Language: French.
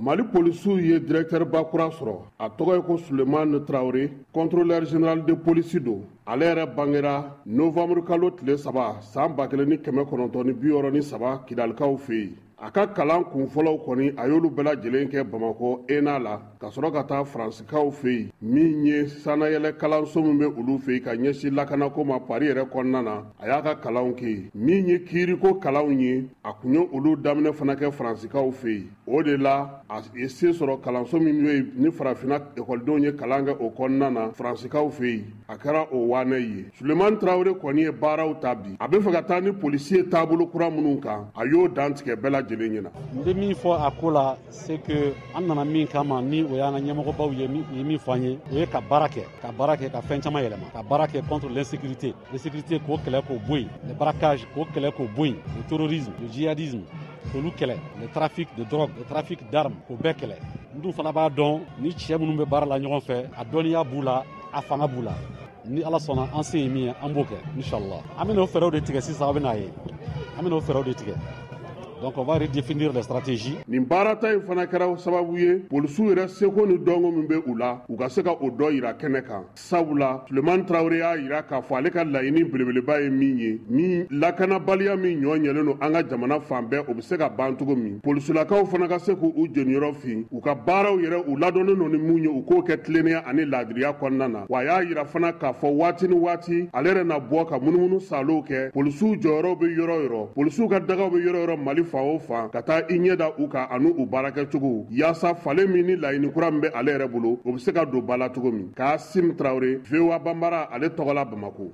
mali polisiw ye directɛrba kura sɔrɔ. A tɔgɔ ye ko suleman tarawure contrôleur général de polisi don ale yɛrɛ bangera novanburu kalo tile saba saan ba kelen ni kɛmɛ kɔnɔntɔn ni bi yɔrɔ ni saba kidalikaw fɛ yen. A ka kalan kunfɔlɔw kɔni a y'olu bɛɛ lajɛlen kɛ bamako ena la ka sɔrɔ ka taa faransikaw fɛ yen. Min ye sanayɛlɛ kalanso min bɛ olu fɛ yen ka ɲɛsin lakanako ma pari yɛrɛ kɔnɔna na a y'a ka kalanw kɛ yen. Min ye kiiriko kalanw ye a kun ye olu daminɛ fana kɛ faransikaw fɛ yen. O de la a ye se sɔrɔ kalanso min bɛ yen ni farafinna ekɔlidenw ye kalan kɛ o kɔnɔna na faransikaw fɛ yen. A kɛra o waanɛ ye. Suleman tarawele kɔni ye baaraw ta bi. A bɛ fɛ ka taa ni polisi ye taabolo kura minnu kan a y'o dantigɛ bɛɛ lajɛlen ɲɛna. N bɛ min fɔ a ko la c'est que an nana min kama ni o y'an ka ɲɛmɔgɔbaw ye min fɔ an ye o ye ka baara kɛ ka baara kɛ ka fɛn contre l'insécurité. L'insécurité k'o kɛlɛ k'o yen le le terrorisme le kɛlɛ le trafic de drogue le trafic d'armes k'o bɛɛ kɛlɛ. N dun ni cɛɛ minnu bɛ baara la ɲɔgɔn fɛ a dɔnniya b'u la a fanga b'u la. Ni ala sɔnna an se ye min ye b'o de donc on va redéfinir les stratégies fan o fan ka taa i ɲɛ da u kan ani u baarakɛcogo. Yaasa falen min ni laɲini kura min bɛ ale yɛrɛ bolo o bɛ se ka don ba la cogo min. K'a sim tarawure voa banbara ale tɔgɔla bamako